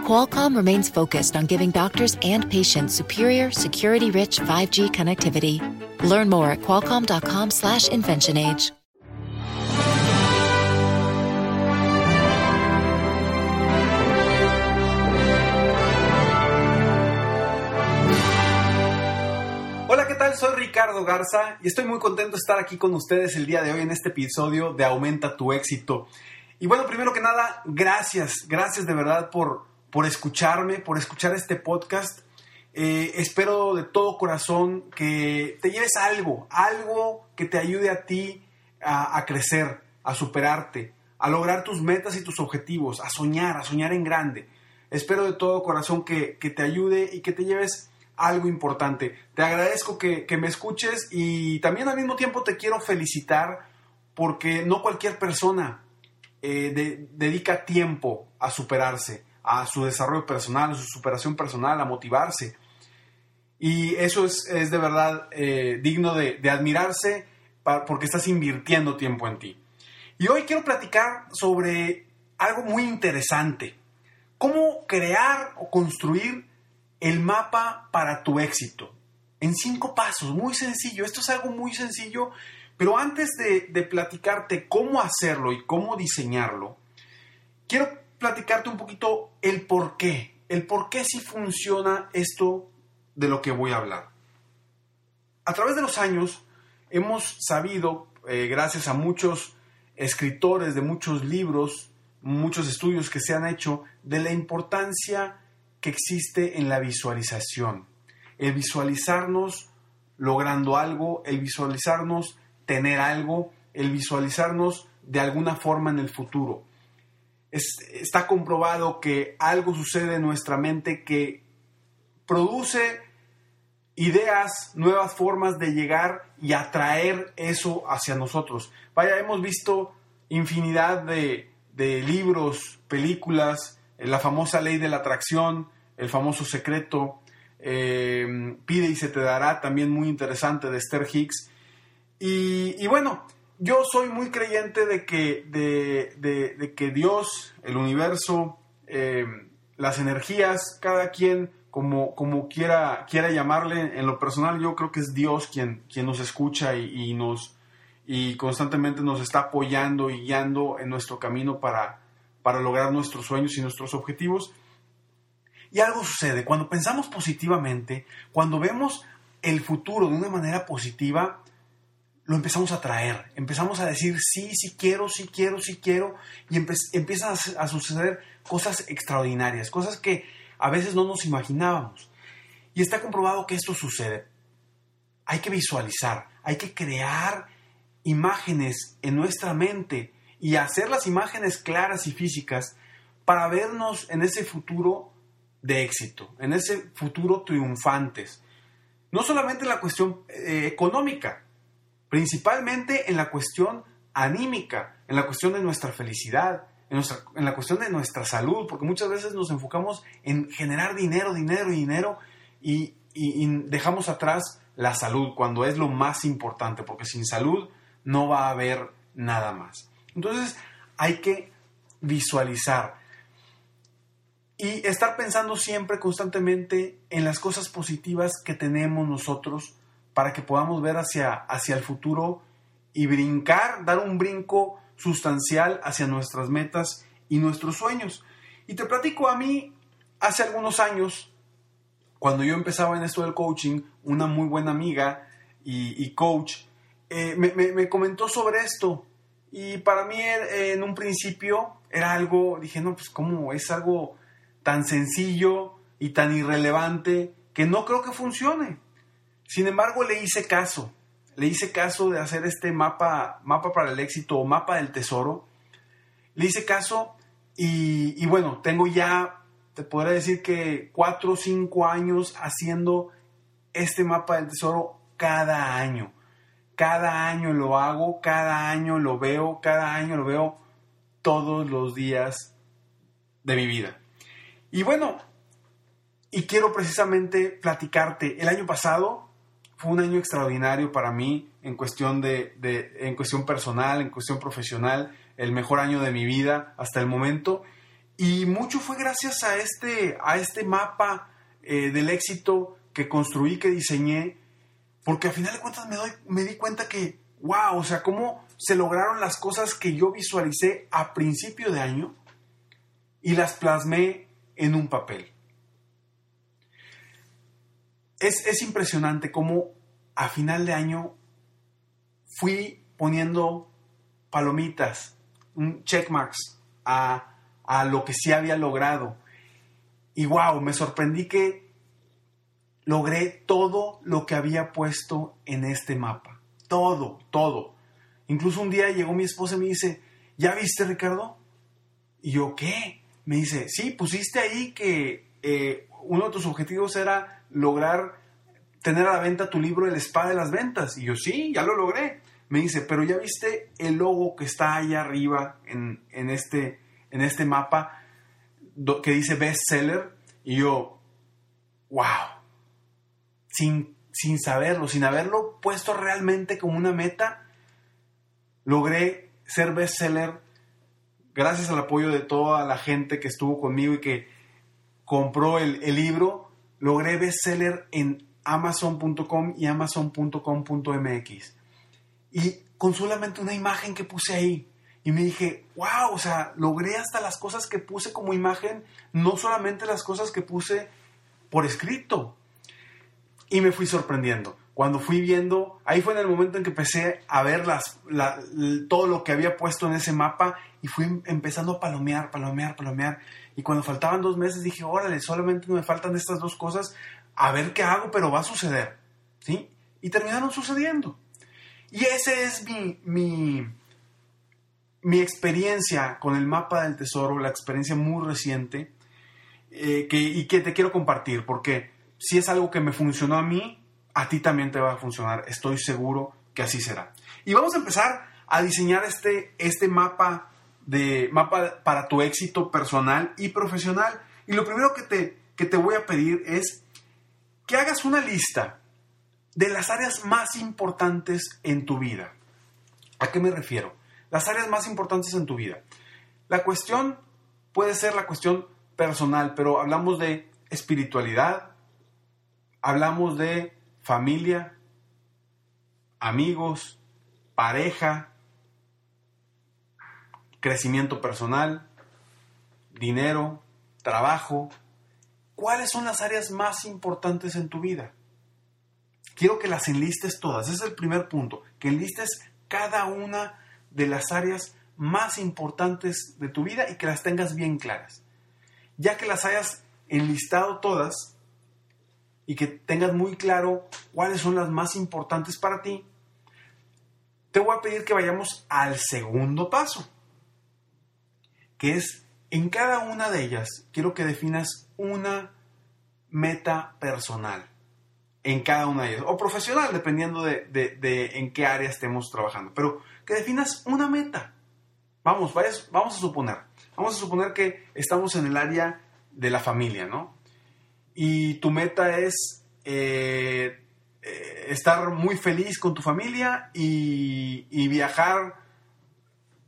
Qualcomm remains focused on giving doctors and patients superior, security-rich 5G connectivity. Learn more at qualcomm.com/inventionage. Hola, ¿qué tal? Soy Ricardo Garza y estoy muy contento de estar aquí con ustedes el día de hoy en este episodio de Aumenta tu éxito. Y bueno, primero que nada, gracias, gracias de verdad por, por escucharme, por escuchar este podcast. Eh, espero de todo corazón que te lleves algo, algo que te ayude a ti a, crecer, a superarte, a lograr tus metas y tus objetivos, a soñar, a soñar en grande. Espero de todo corazón que, que te ayude y que te lleves algo importante. Te agradezco que, que me escuches y también al mismo tiempo te quiero felicitar porque no cualquier persona eh, de, dedica tiempo a superarse a su desarrollo personal, a su superación personal, a motivarse. Y eso es, es de verdad eh, digno de, admirarse porque estás invirtiendo tiempo en ti. Y hoy quiero platicar sobre algo muy interesante. Cómo crear o construir el mapa para tu éxito. En cinco pasos, muy sencillo. Esto es algo muy sencillo, pero antes de platicarte cómo hacerlo y cómo diseñarlo, quiero platicarte un poquito el por qué, el por qué sí funciona esto de lo que voy a hablar. A través de los años hemos sabido, eh, gracias a muchos escritores de muchos libros, muchos estudios que se han hecho, de la importancia que existe en la visualización. El visualizarnos logrando algo, el visualizarnos tener algo, el visualizarnos de alguna forma en el futuro es, está comprobado que algo sucede en nuestra mente que produce ideas, nuevas formas de llegar y atraer eso hacia nosotros. Vaya, hemos visto infinidad de, de libros, películas, la famosa ley de la atracción, el famoso secreto, eh, Pide y se te dará, también muy interesante de Esther Hicks. Y bueno, yo soy muy creyente de que, de, de, que Dios, el universo, eh, las energías, cada quien como, como quiera, quiera llamarle, en lo personal yo creo que es Dios quien, quien nos escucha y, y nos y constantemente nos está apoyando y guiando en nuestro camino para, para lograr nuestros sueños y nuestros objetivos. Y algo sucede, cuando pensamos positivamente, cuando vemos el futuro de una manera positiva, lo empezamos a traer, empezamos a decir sí, sí quiero, sí quiero, sí quiero, y empiezan a, suceder cosas extraordinarias, cosas que a veces no nos imaginábamos. Y está comprobado que esto sucede. Hay que visualizar, hay que crear imágenes en nuestra mente y hacer las imágenes claras y físicas para vernos en ese futuro de éxito, en ese futuro triunfantes. No solamente en la cuestión eh, económica, principalmente en la cuestión anímica, en la cuestión de nuestra felicidad, en, la cuestión de nuestra salud, porque muchas veces nos enfocamos en generar dinero, dinero dinero y, y, y, dejamos atrás la salud cuando es lo más importante, porque sin salud no va a haber nada más. Entonces hay que visualizar y estar pensando siempre constantemente en las cosas positivas que tenemos nosotros para que podamos ver hacia, hacia el futuro y brincar, dar un brinco sustancial hacia nuestras metas y nuestros sueños. Y te platico a mí, hace algunos años, cuando yo empezaba en esto del coaching, una muy buena amiga y, coach eh, me, me, me, comentó sobre esto. Y para mí eh, en un principio era algo, dije, no, pues cómo es algo tan sencillo y tan irrelevante que no creo que funcione. Sin embargo, le hice caso. Le hice caso de hacer este mapa, mapa para el éxito o mapa del tesoro. Le hice caso y, bueno, tengo ya, te podría decir que cuatro o cinco años haciendo este mapa del tesoro cada año. cada año lo hago, cada año lo veo, cada año lo veo todos los días de mi vida. Y bueno, y quiero precisamente platicarte, el año pasado fue un año extraordinario para mí en cuestión, de, en cuestión personal, en cuestión profesional, el mejor año de mi vida hasta el momento. Y mucho fue gracias a este, a este mapa eh, del éxito que construí, que diseñé, porque al final de cuentas me, doy, me di cuenta que, wow, o sea, cómo se lograron las cosas que yo visualicé a principio de año y las plasmé en un papel. Es, impresionante cómo a final de año fui poniendo palomitas, un checkmarks a, a lo que sí había logrado. Y wow, me sorprendí que logré todo lo que había puesto en este mapa. Todo, todo. Incluso un día llegó mi esposa y me dice, ¿ya viste Ricardo? Y yo, ¿qué? Me dice, sí, pusiste ahí que eh, uno de tus objetivos era lograr tener a la venta tu libro El Spa de las Ventas. Y yo, sí, ya lo logré. Me dice, pero ya viste el logo que está ahí arriba en, este, en este mapa que dice bestseller. Y yo, wow. Sin, sin saberlo, sin haberlo puesto realmente como una meta, logré ser bestseller gracias al apoyo de toda la gente que estuvo conmigo y que compró el, el libro, logré bestseller en amazon.com y amazon.com.mx. Y con solamente una imagen que puse ahí. Y me dije, wow, o sea, logré hasta las cosas que puse como imagen, no solamente las cosas que puse por escrito. Y me fui sorprendiendo. Cuando fui viendo, ahí fue en el momento en que empecé a ver las, todo lo que había puesto en ese mapa y fui empezando a palomear, palomear, palomear. Y cuando faltaban dos meses dije, órale, solamente me faltan estas dos cosas, a ver qué hago, pero va a suceder. ¿Sí? Y terminaron sucediendo. Y esa es mi, mi, mi experiencia con el mapa del tesoro, la experiencia muy reciente, eh, que, y que te quiero compartir, porque si es algo que me funcionó a mí, a ti también te va a funcionar. Estoy seguro que así será. Y vamos a empezar a diseñar este, este mapa, de, mapa para tu éxito personal y profesional. Y lo primero que te, que te voy a pedir es que hagas una lista de las áreas más importantes en tu vida. ¿A qué me refiero? Las áreas más importantes en tu vida. La cuestión puede ser la cuestión personal, pero hablamos de espiritualidad, hablamos de familia, amigos, pareja, crecimiento personal, dinero, trabajo, ¿Cuáles son las áreas más importantes en tu vida? Quiero que las enlistes todas. Ese es el primer punto. Que enlistes cada una de las áreas más importantes de tu vida y que las tengas bien claras. Ya que las hayas enlistado todas y que tengas muy claro cuáles son las más importantes para ti, te voy a pedir que vayamos al segundo paso, que es en cada una de ellas quiero que definas una meta personal en cada una de ellas, o profesional, dependiendo de, en qué área estemos trabajando, pero que definas una meta. Vamos, vamos a suponer, vamos a suponer que estamos en el área de la familia, ¿no? Y tu meta es eh, eh, estar muy feliz con tu familia y, viajar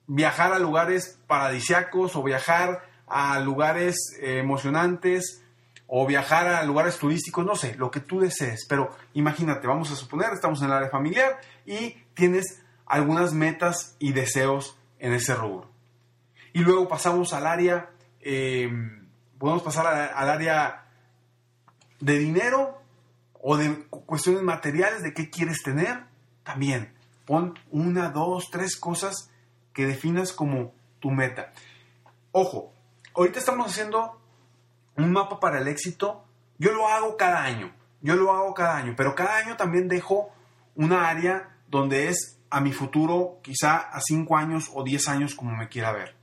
viajar a lugares paradisiacos o viajar a lugares eh, emocionantes o viajar a lugares turísticos, no sé, lo que tú desees. Pero imagínate, vamos a suponer, estamos en el área familiar y tienes algunas metas y deseos en ese rubro. Y luego pasamos al área, podemos pasar al área de dinero o de cuestiones materiales, de qué quieres tener. También pon una, dos, tres cosas que definas como tu meta. Ojo, ahorita estamos haciendo un mapa para el éxito. Yo lo hago cada año, yo lo hago cada año, pero cada año también dejo una área donde es a mi futuro, quizá a 5 años o 10 años como me quiera ver.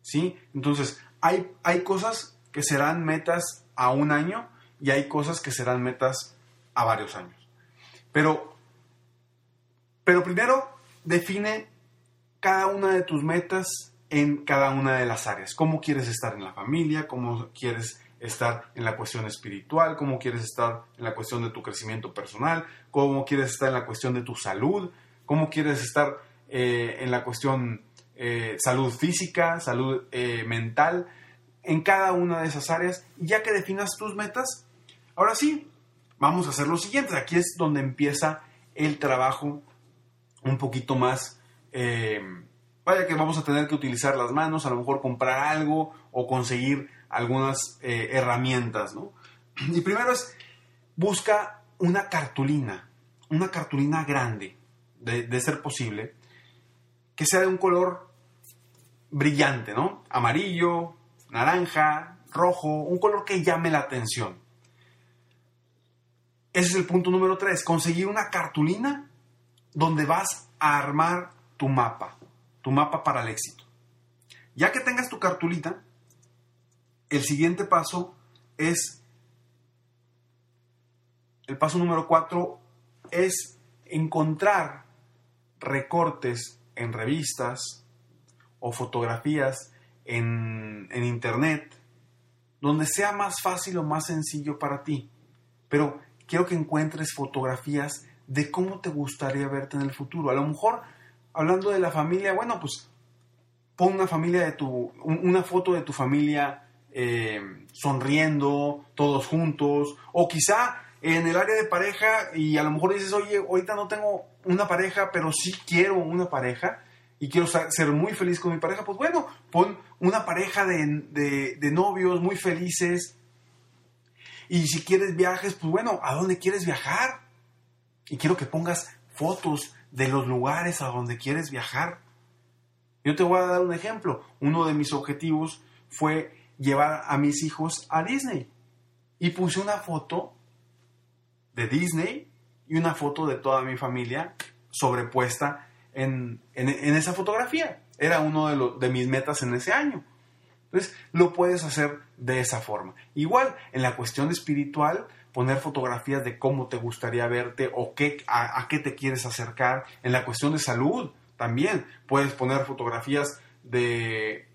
¿Sí? Entonces, hay, hay cosas que serán metas a un año y hay cosas que serán metas a varios años. Pero Pero primero, define cada una de tus metas en cada una de las áreas. ¿Cómo quieres estar en la familia? ¿Cómo quieres estar en la cuestión espiritual? ¿Cómo quieres estar en la cuestión de tu crecimiento personal? ¿Cómo quieres estar en la cuestión de tu salud? ¿Cómo quieres estar eh, en la cuestión eh, salud física, salud eh, mental? En cada una de esas áreas. Ya que definas tus metas, ahora sí, vamos a hacer lo siguiente. Aquí es donde empieza el trabajo un poquito más vaya que vamos a tener que utilizar las manos, a lo mejor comprar algo o conseguir algunas eh, herramientas, ¿no? Y primero es, busca una cartulina, una cartulina grande, de, ser posible, que sea de un color brillante, ¿no? Amarillo, naranja, rojo, un color que llame la atención. Ese es el punto número tres, conseguir una cartulina donde vas a armar tu mapa tu mapa para el éxito. Ya que tengas tu cartulita, el siguiente paso es, el paso número cuatro es encontrar recortes en revistas o fotografías en, en internet donde sea más fácil o más sencillo para ti. Pero quiero que encuentres fotografías de cómo te gustaría verte en el futuro. A lo mejor hablando de la familia, bueno, pues pon una familia de tu, una foto de tu familia eh, sonriendo, todos juntos, o quizá en el área de pareja y a lo mejor dices, oye, ahorita no tengo una pareja, pero sí quiero una pareja y quiero ser muy feliz con mi pareja, pues bueno, pon una pareja de, de novios muy felices. Y si quieres viajes, pues bueno, ¿a dónde quieres viajar? Y quiero que pongas fotos de los lugares a donde quieres viajar. Yo te voy a dar un ejemplo. Uno de mis objetivos fue llevar a mis hijos a Disney. Y puse una foto de Disney y una foto de toda mi familia sobrepuesta en, esa fotografía. Era uno de, de mis metas en ese año. Entonces, lo puedes hacer de esa forma. Igual, en la cuestión espiritual, poner fotografías de cómo te gustaría verte o qué, a, qué te quieres acercar. En la cuestión de salud también puedes poner fotografías de,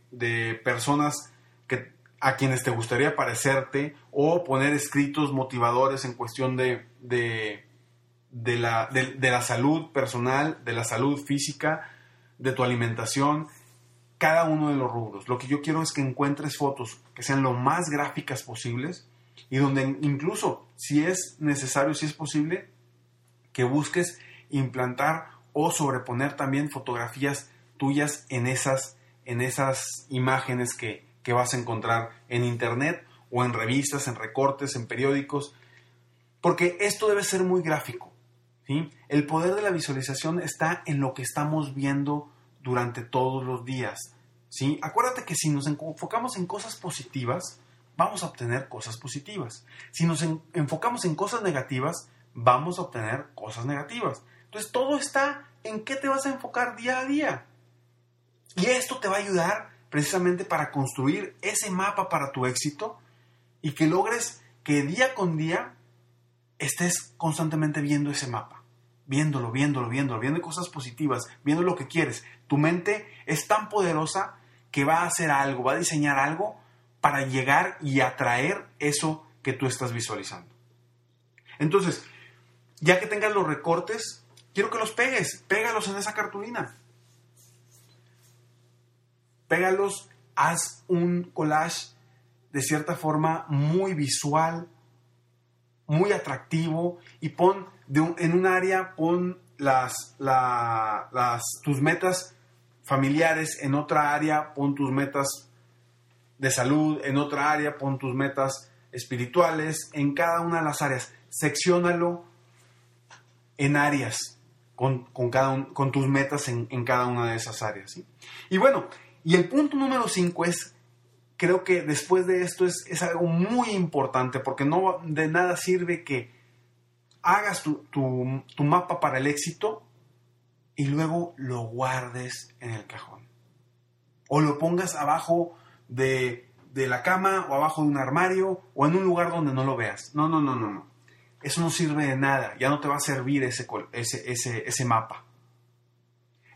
personas que, a quienes te gustaría parecerte o poner escritos motivadores en cuestión de, de, la, de la salud personal, de la salud física, de tu alimentación cada uno de los rubros. Lo que yo quiero es que encuentres fotos que sean lo más gráficas posibles y donde incluso, si es necesario, si es posible, que busques implantar o sobreponer también fotografías tuyas en esas, en esas imágenes que, que vas a encontrar en internet o en revistas, en recortes, en periódicos, porque esto debe ser muy gráfico. ¿sí? El poder de la visualización está en lo que estamos viendo durante todos los días. ¿sí? Acuérdate que si nos enfocamos en cosas positivas, vamos a obtener cosas positivas. Si nos enfocamos en cosas negativas, vamos a obtener cosas negativas. Entonces todo está en qué te vas a enfocar día a día. Y esto te va a ayudar precisamente para construir ese mapa para tu éxito y que logres que día con día estés constantemente viendo ese mapa. Viéndolo, viéndolo, viéndolo, viendo cosas positivas, viendo lo que quieres. Tu mente es tan poderosa que va a hacer algo, va a diseñar algo para llegar y atraer eso que tú estás visualizando. Entonces, ya que tengas los recortes, quiero que los pegues, pégalos en esa cartulina. Pégalos, haz un collage de cierta forma muy visual, muy atractivo y pon en un área, pon las, tus metas familiares, en otra área pon tus metas de salud, en otra área pon tus metas espirituales, en cada una de las áreas. Secciónalo en áreas con, cada con tus metas en, cada una de esas áreas. Y bueno, y el punto número 5 es, creo que después de esto es, es, algo muy importante porque no de nada sirve que hagas tu, tu mapa para el éxito y luego lo guardes en el cajón. O lo pongas abajo de, la cama o abajo de un armario o en un lugar donde no lo veas. No, no, no, no, no. Eso no sirve de nada. Ya no te va a servir ese, ese, ese, ese mapa.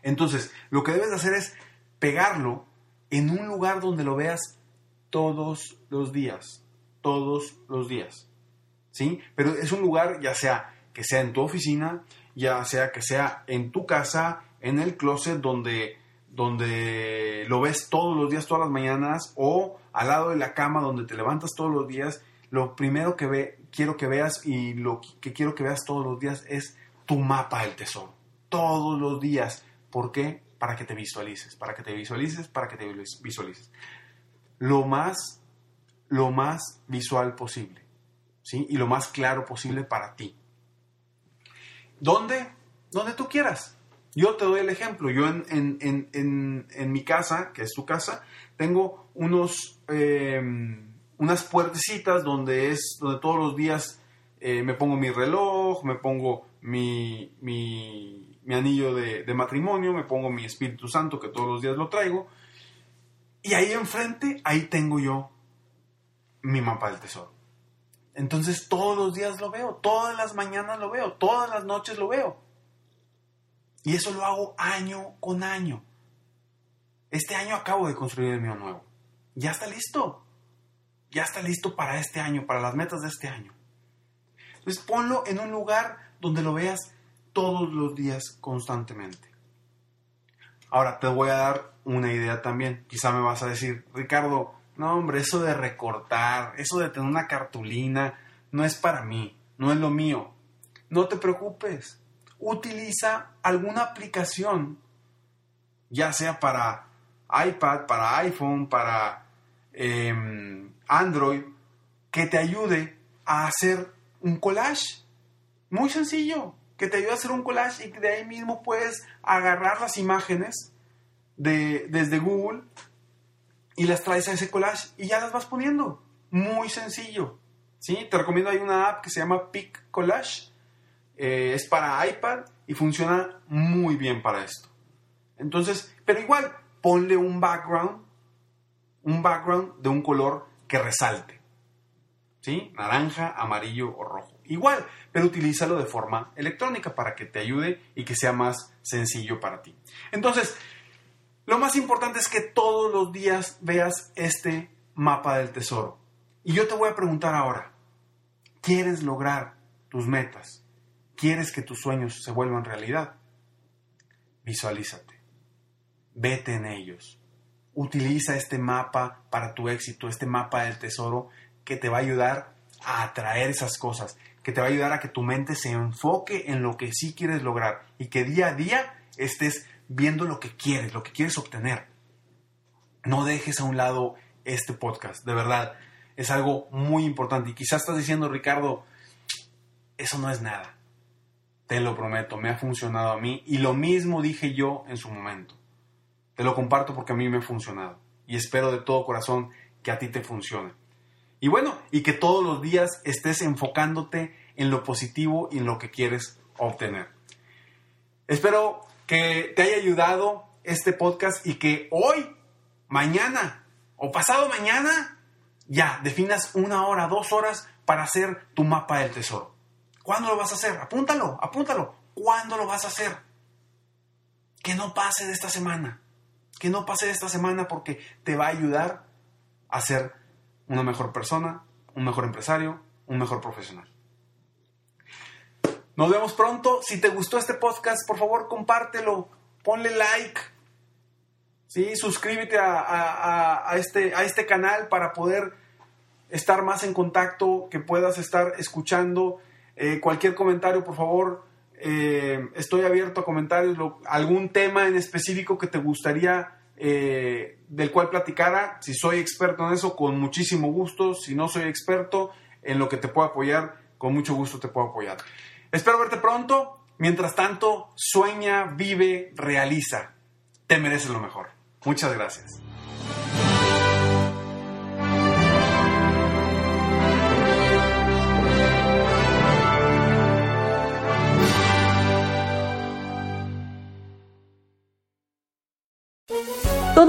Entonces, lo que debes de hacer es pegarlo en un lugar donde lo veas todos los días, todos los días. ¿Sí? Pero es un lugar ya sea que sea en tu oficina, ya sea que sea en tu casa, en el closet donde donde lo ves todos los días, todas las mañanas, o al lado de la cama donde te levantas todos los días, lo primero que ve, quiero que veas y lo que quiero que veas todos los días es tu mapa del tesoro. Todos los días. ¿Por qué? Para que te visualices, para que te visualices, para que te visualices. Lo más, lo más visual posible, ¿sí? Y lo más claro posible para ti. ¿Dónde? Donde tú quieras. Yo te doy el ejemplo. Yo en, mi casa, que es tu casa, tengo unos, em, unas puertecitas donde, es, donde todos los días eh, me pongo mi reloj, me pongo mi, mi, anillo de, de, matrimonio, me pongo mi Espíritu Santo, que todos los días lo traigo. Y ahí enfrente, ahí tengo yo mi mapa del tesoro. Entonces todos los días lo veo, todas las mañanas lo veo, todas las noches lo veo. Y eso lo hago año con año. Este año acabo de construir el mío nuevo. Ya está listo. Ya está listo para este año, para las metas de este año. Entonces ponlo en un lugar donde lo veas todos los días constantemente. Ahora te voy a dar una idea también. Quizá me vas a decir, Ricardo, no hombre, eso de recortar, eso de tener una cartulina, no es para mí, no es lo mío. No te preocupes utiliza alguna aplicación, ya sea para iPad, para iPhone, para em, Android, que te ayude a hacer un collage. Muy sencillo, que te ayude a hacer un collage y que de ahí mismo puedes agarrar las imágenes de, desde Google y las traes a ese collage y ya las vas poniendo. Muy sencillo. ¿sí? Te recomiendo, hay una app que se llama Pic Collage eh, es para iPad y funciona muy bien para esto. Entonces, pero igual, ponle un background, un background de un color que resalte. ¿Sí? Naranja, amarillo o rojo. Igual, pero utilízalo de forma electrónica para que te ayude y que sea más sencillo para ti. Entonces, lo más importante es que todos los días veas este mapa del tesoro. Y yo te voy a preguntar ahora, ¿quieres lograr tus metas? ¿Quieres que tus sueños se vuelvan realidad? Visualízate. Vete en ellos. Utiliza este mapa para tu éxito, este mapa del tesoro que te va a ayudar a atraer esas cosas, que te va a ayudar a que tu mente se enfoque en lo que sí quieres lograr y que día a día estés viendo lo que quieres, lo que quieres obtener. No dejes a un lado este podcast, de verdad. Es algo muy importante. Y quizás estás diciendo, Ricardo, eso no es nada. Te lo prometo, me ha funcionado a mí y lo mismo dije yo en su momento. Te lo comparto porque a mí me ha funcionado y espero de todo corazón que a ti te funcione. Y bueno, y que todos los días estés enfocándote en lo positivo y en lo que quieres obtener. Espero que te haya ayudado este podcast y que hoy, mañana o pasado mañana ya definas una hora, dos horas para hacer tu mapa del tesoro. ¿Cuándo lo vas a hacer? Apúntalo, apúntalo. ¿Cuándo lo vas a hacer? Que no pase de esta semana. Que no pase de esta semana porque te va a ayudar a ser una mejor persona, un mejor empresario, un mejor profesional. Nos vemos pronto. Si te gustó este podcast, por favor, compártelo. Ponle like. ¿sí? Suscríbete a, este, a este canal para poder estar más en contacto, que puedas estar escuchando eh, cualquier comentario, por favor, eh, estoy abierto a comentarios, algún tema en específico que te gustaría eh, del cual platicara. Si soy experto en eso, con muchísimo gusto. Si no soy experto en lo que te puedo apoyar, con mucho gusto te puedo apoyar. Espero verte pronto. Mientras tanto, sueña, vive, realiza. Te mereces lo mejor. Muchas gracias.